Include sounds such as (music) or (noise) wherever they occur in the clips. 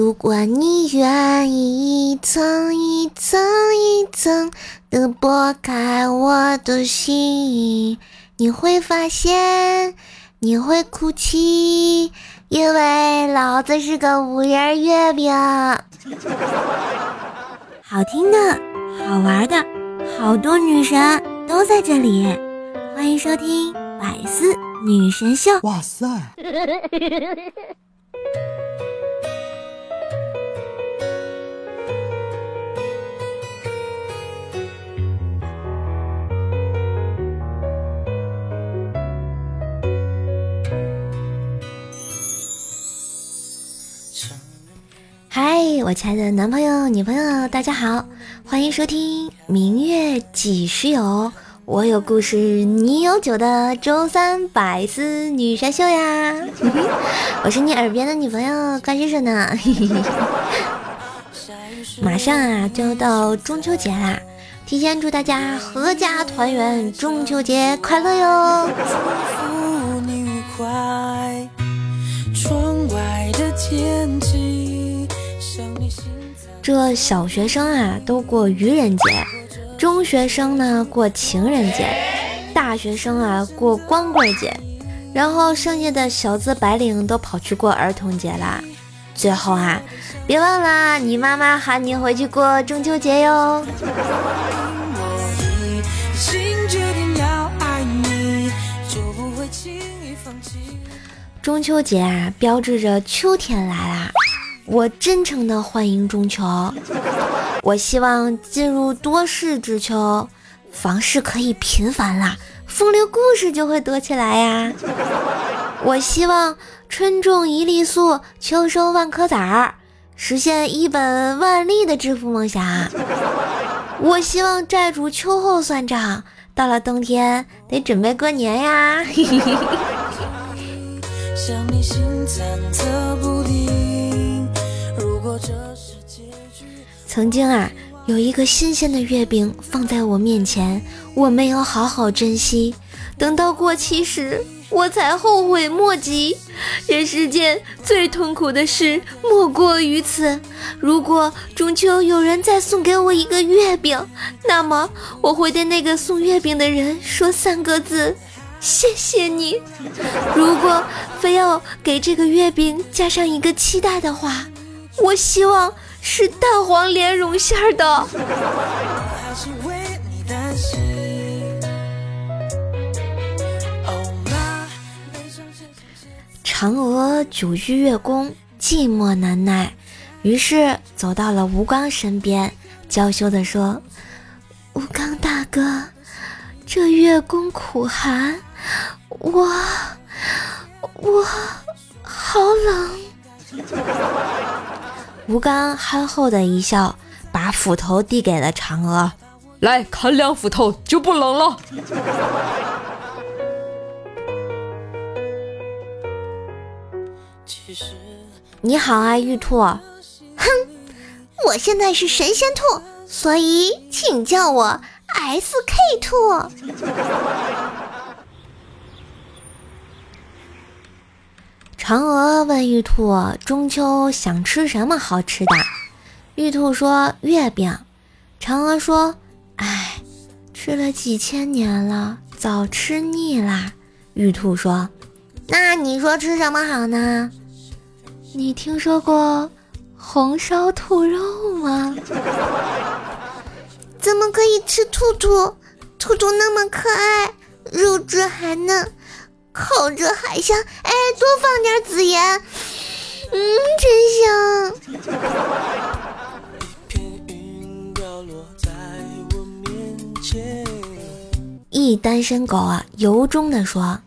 如果你愿意一层一层一层的剥开我的心，你会发现你会哭泣，因为老子是个五仁月饼。好听的，好玩的，好多女神都在这里，欢迎收听百思女神秀。哇塞！我亲爱的男朋友、女朋友，大家好，欢迎收听《明月几时有》，我有故事，你有酒的周三百思女神秀呀！(laughs) 我是你耳边的女朋友关先生呢。(laughs) 马上啊，就要到中秋节啦，提前祝大家阖家团圆，中秋节快乐哟！祝福你愉快，窗外的天气。这小学生啊都过愚人节，中学生呢过情人节，大学生啊过光棍节，然后剩下的小资白领都跑去过儿童节啦。最后啊，别忘了你妈妈喊你回去过中秋节哟。中秋节啊，标志着秋天来啦。我真诚的欢迎中秋，我希望进入多事之秋，房事可以频繁啦，风流故事就会多起来呀。我希望春种一粒粟，秋收万颗子儿，实现一本万利的致富梦想。我希望债主秋后算账，到了冬天得准备过年呀。(laughs) 像你心忐忑不定曾经啊，有一个新鲜的月饼放在我面前，我没有好好珍惜，等到过期时，我才后悔莫及。人世间最痛苦的事莫过于此。如果中秋有人再送给我一个月饼，那么我会对那个送月饼的人说三个字：谢谢你。如果非要给这个月饼加上一个期待的话，我希望。是蛋黄莲蓉馅儿的。嫦娥久居月宫，寂寞难耐，于是走到了吴刚身边，娇羞地说：“吴刚大哥，这月宫苦寒，我我好冷。”吴刚憨厚的一笑，把斧头递给了嫦娥，来砍两斧头就不冷了。你好啊，玉兔。哼，我现在是神仙兔，所以请叫我 S K 兔。嫦娥问玉兔：“中秋想吃什么好吃的？”玉兔说：“月饼。”嫦娥说：“哎，吃了几千年了，早吃腻啦。”玉兔说：“那你说吃什么好呢？你听说过红烧兔肉吗？怎么可以吃兔兔？兔兔那么可爱，肉质还嫩。”烤着还香，哎，多放点紫盐，嗯，真香。一单身狗啊，由衷的说：“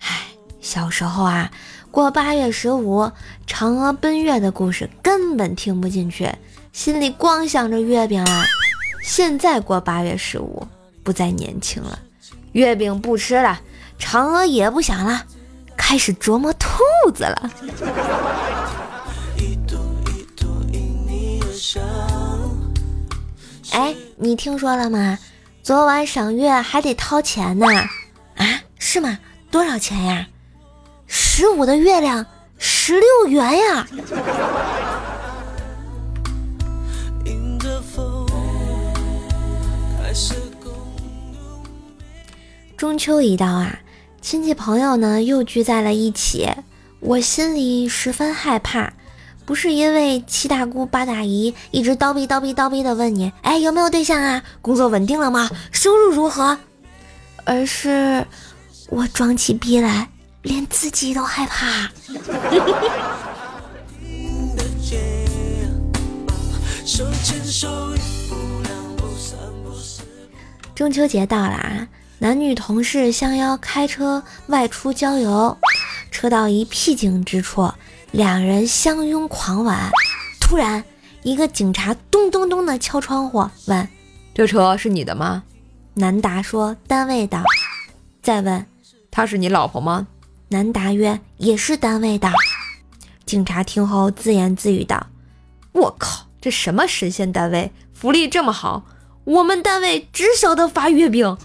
唉，小时候啊，过八月十五，嫦娥奔月的故事根本听不进去，心里光想着月饼啊。现在过八月十五，不再年轻了，月饼不吃了。”嫦娥也不想了，开始琢磨兔子了。哎，你听说了吗？昨晚赏月还得掏钱呢？啊，是吗？多少钱呀？十五的月亮十六圆呀。中秋一到啊！亲戚朋友呢又聚在了一起，我心里十分害怕。不是因为七大姑八大姨一直叨逼叨逼叨逼的问你，哎，有没有对象啊？工作稳定了吗？收入如何？而是我装起逼来，连自己都害怕。(laughs) 中秋节到了啊，男女同事相邀开车外出郊游，车到一僻静之处。两人相拥狂吻，突然，一个警察咚咚咚的敲窗户，问：“这车是你的吗？”男答说：“单位的。”再问：“她是你老婆吗？”男答曰：“也是单位的。”警察听后自言自语道：“我靠，这什么神仙单位，福利这么好？我们单位只晓得发月饼。(laughs) ”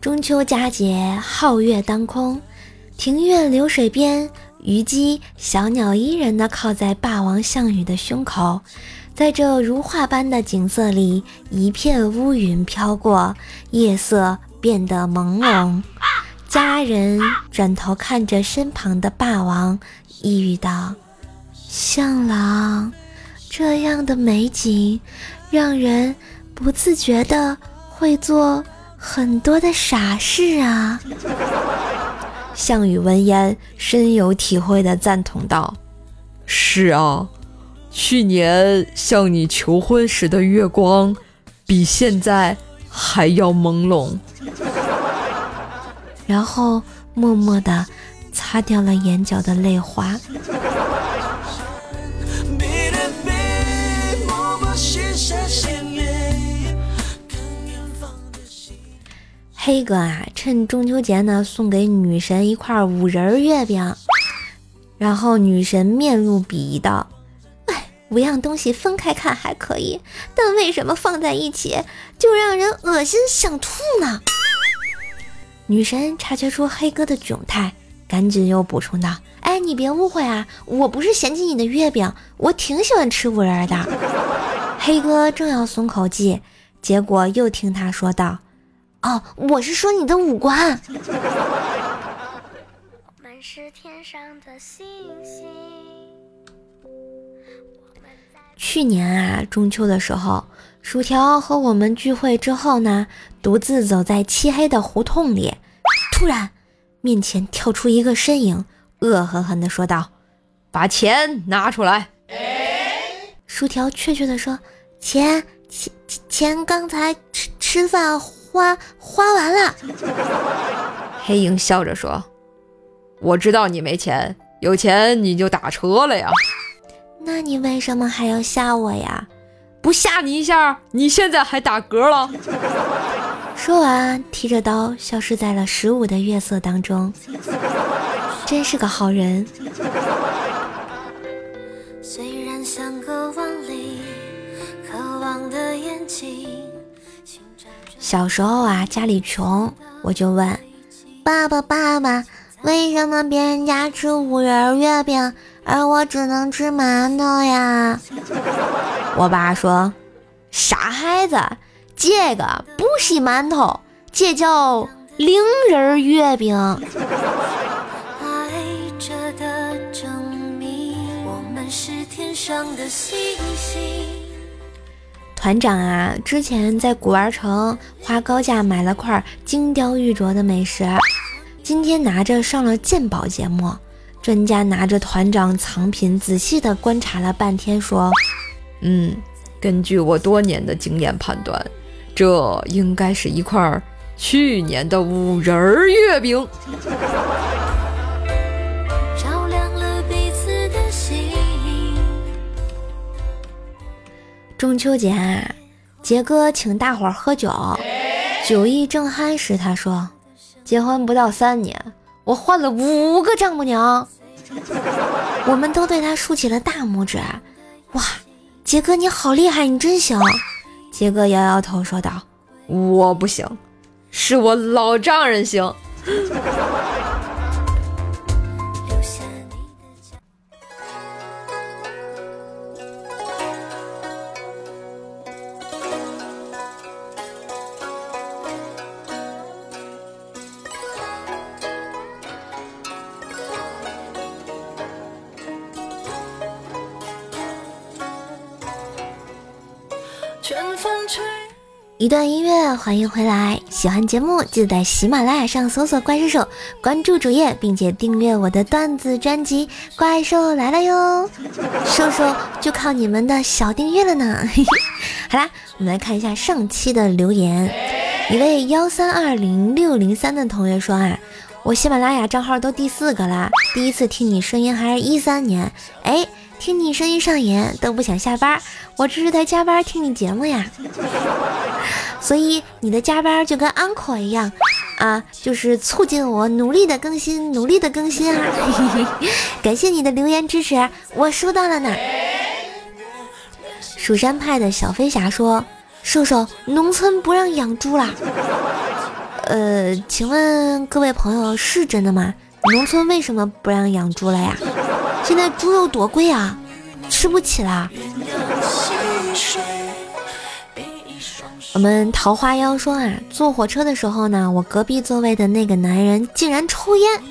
中秋佳节，皓月当空，庭院流水边，虞姬小鸟依人的靠在霸王项羽的胸口。在这如画般的景色里，一片乌云飘过，夜色变得朦胧。家人转头看着身旁的霸王，呓语道：“项郎，这样的美景，让人不自觉的会做。”很多的傻事啊！项羽闻言深有体会的赞同道：“是啊，去年向你求婚时的月光，比现在还要朦胧。”然后默默的擦掉了眼角的泪花。黑哥啊，趁中秋节呢，送给女神一块五仁月饼，然后女神面露鄙夷道：“哎，五样东西分开看还可以，但为什么放在一起就让人恶心想吐呢？”女神察觉出黑哥的窘态，赶紧又补充道：“哎，你别误会啊，我不是嫌弃你的月饼，我挺喜欢吃五仁的。(laughs) ”黑哥正要松口气，结果又听他说道。哦，我是说你的五官。去年啊，中秋的时候，薯条和我们聚会之后呢，独自走在漆黑的胡同里，突然面前跳出一个身影，恶狠狠地说道：“把钱拿出来！”薯条怯怯地说：“钱钱钱，刚才吃吃饭。”花花完了，(laughs) 黑影笑着说：“我知道你没钱，有钱你就打车了呀。那你为什么还要吓我呀？不吓你一下，你现在还打嗝了。(laughs) ”说完，提着刀消失在了十五的月色当中。(laughs) 真是个好人。虽然像个亡灵，渴望的眼睛。小时候啊，家里穷，我就问爸爸：“爸爸，为什么别人家吃五仁月饼，而我只能吃馒头呀？” (laughs) 我爸说：“傻孩子，这个不是馒头，这叫零仁月饼。”团长啊，之前在古玩城花高价买了块精雕玉琢的美食，今天拿着上了鉴宝节目。专家拿着团长藏品仔细的观察了半天，说：“嗯，根据我多年的经验判断，这应该是一块去年的五仁儿月饼。(laughs) ”中秋节啊，杰哥请大伙儿喝酒，酒意正酣时，他说：“结婚不到三年，我换了五个丈母娘。”我们都对他竖起了大拇指。哇，杰哥你好厉害，你真行！杰哥摇摇头说道：“我不行，是我老丈人行。”一段音乐，欢迎回来。喜欢节目，记得在喜马拉雅上搜索“怪兽手”，关注主页，并且订阅我的段子专辑《怪兽来了哟》。兽兽就靠你们的小订阅了呢。(laughs) 好啦，我们来看一下上期的留言。一位幺三二零六零三的同学说啊，我喜马拉雅账号都第四个啦，第一次听你声音还是一三年，哎。听你声音上瘾都不想下班，我这是在加班听你节目呀。(laughs) 所以你的加班就跟安可一样啊，就是促进我努力的更新，努力的更新啊。(laughs) 感谢你的留言支持，我收到了呢。蜀山派的小飞侠说：“瘦瘦，农村不让养猪啦。”呃，请问各位朋友是真的吗？农村为什么不让养猪了呀？现在猪肉多贵啊，吃不起啦。我们桃花妖说啊，坐火车的时候呢，我隔壁座位的那个男人竟然抽烟，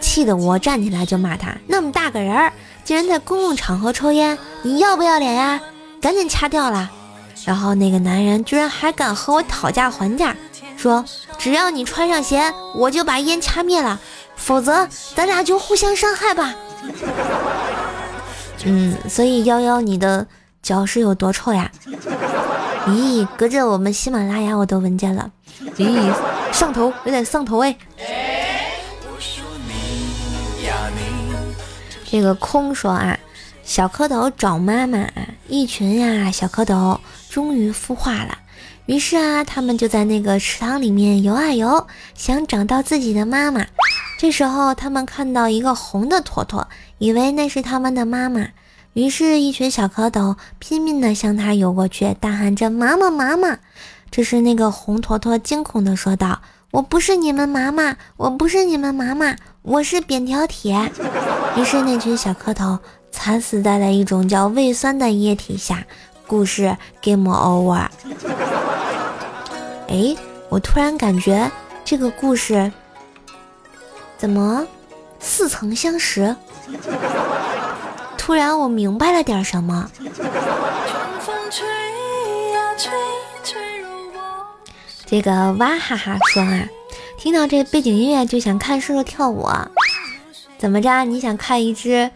气得我站起来就骂他，那么大个人儿，竟然在公共场合抽烟，你要不要脸呀？赶紧掐掉了。然后那个男人居然还敢和我讨价还价，说只要你穿上鞋，我就把烟掐灭了，否则咱俩就互相伤害吧。(laughs) 嗯，所以幺幺，你的脚是有多臭呀？(laughs) 咦，隔着我们喜马拉雅我都闻见了。咦，上头有点上头哎。这个空说啊，小蝌蚪找妈妈，一群呀小蝌蚪终于孵化了。于是啊，他们就在那个池塘里面游啊游，想找到自己的妈妈。这时候，他们看到一个红的坨坨，以为那是他们的妈妈。于是，一群小蝌蚪拼命地向它游过去，大喊着“妈妈，妈妈！”这时，那个红坨坨惊恐地说道：“我不是你们妈妈，我不是你们妈妈，我是扁条铁。”于是，那群小蝌蚪惨死在了一种叫胃酸的液体下。故事 game over。哎，我突然感觉这个故事怎么似曾相识？突然我明白了点什么。这个哇哈哈说啊，听到这背景音乐就想看叔叔跳舞。怎么着？你想看一只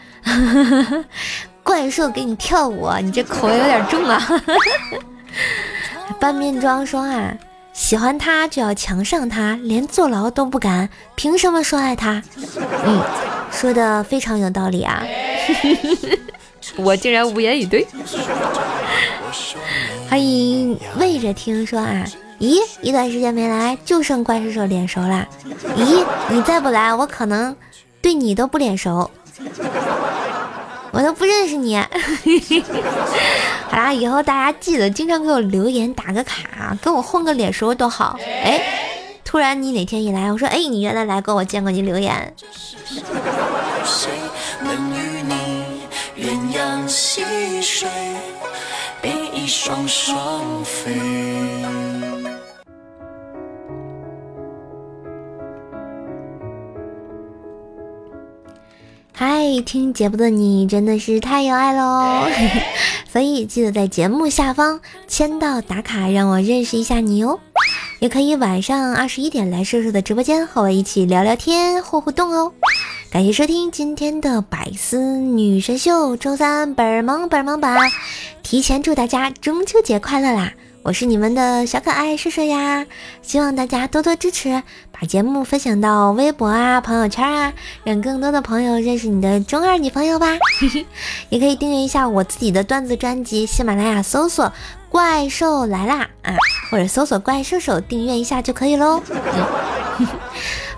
(laughs) 怪兽给你跳舞？你这口味有点重啊。(laughs) 半面妆说啊。喜欢他就要强上他，连坐牢都不敢，凭什么说爱他？(laughs) 嗯，说的非常有道理啊！(laughs) 我竟然无言以对。欢迎喂着听说啊，咦，一段时间没来，就剩怪兽兽脸熟啦。咦，你再不来，我可能对你都不脸熟。(laughs) 我都不认识你，好啦，以后大家记得经常给我留言打个卡，跟我混个脸熟多好。哎，突然你哪天一来，我说哎，你原来来过，我见过你留言。嗨，听节目的你真的是太有爱喽！(laughs) 所以记得在节目下方签到打卡，让我认识一下你哦。也可以晚上二十一点来瘦瘦的直播间和我一起聊聊天互互动哦。感谢收听今天的百思女神秀，周三本儿萌本儿萌版，提前祝大家中秋节快乐啦！我是你们的小可爱射射呀，希望大家多多支持，把节目分享到微博啊、朋友圈啊，让更多的朋友认识你的中二女朋友吧。(laughs) 也可以订阅一下我自己的段子专辑，喜马拉雅搜索“怪兽来啦”啊，或者搜索“怪兽手”订阅一下就可以喽。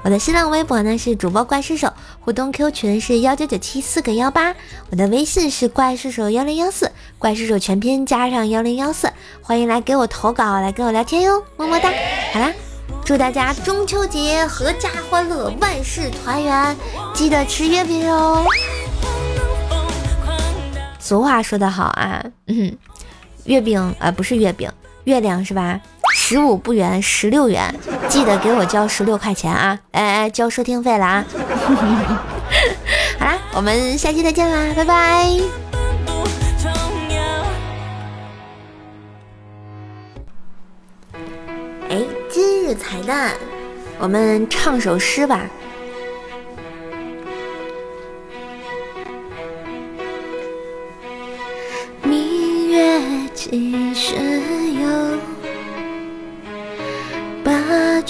我的新浪微博呢是主播怪兽手，互动 Q 群是幺九九七四个幺八，我的微信是怪兽手幺零幺四，怪兽手全拼加上幺零幺四，欢迎来给我投稿，来跟我聊天哟，么么哒。好啦，祝大家中秋节阖家欢乐，万事团圆，记得吃月饼哟。俗话说得好啊，嗯，月饼啊不是月饼，月亮是吧？十五不圆，十六元，记得给我交十六块钱啊！哎哎，交收听费了啊！(laughs) 好啦，我们下期再见啦，拜拜。哎，今日彩蛋，我们唱首诗吧。明月几时？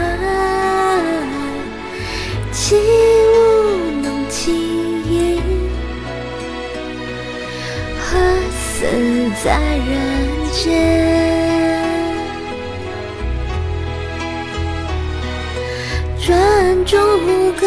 啊。起舞弄清影，何似在人间？转朱阁，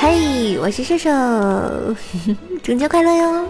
嘿，我是射手，(laughs) 中秋快乐哟！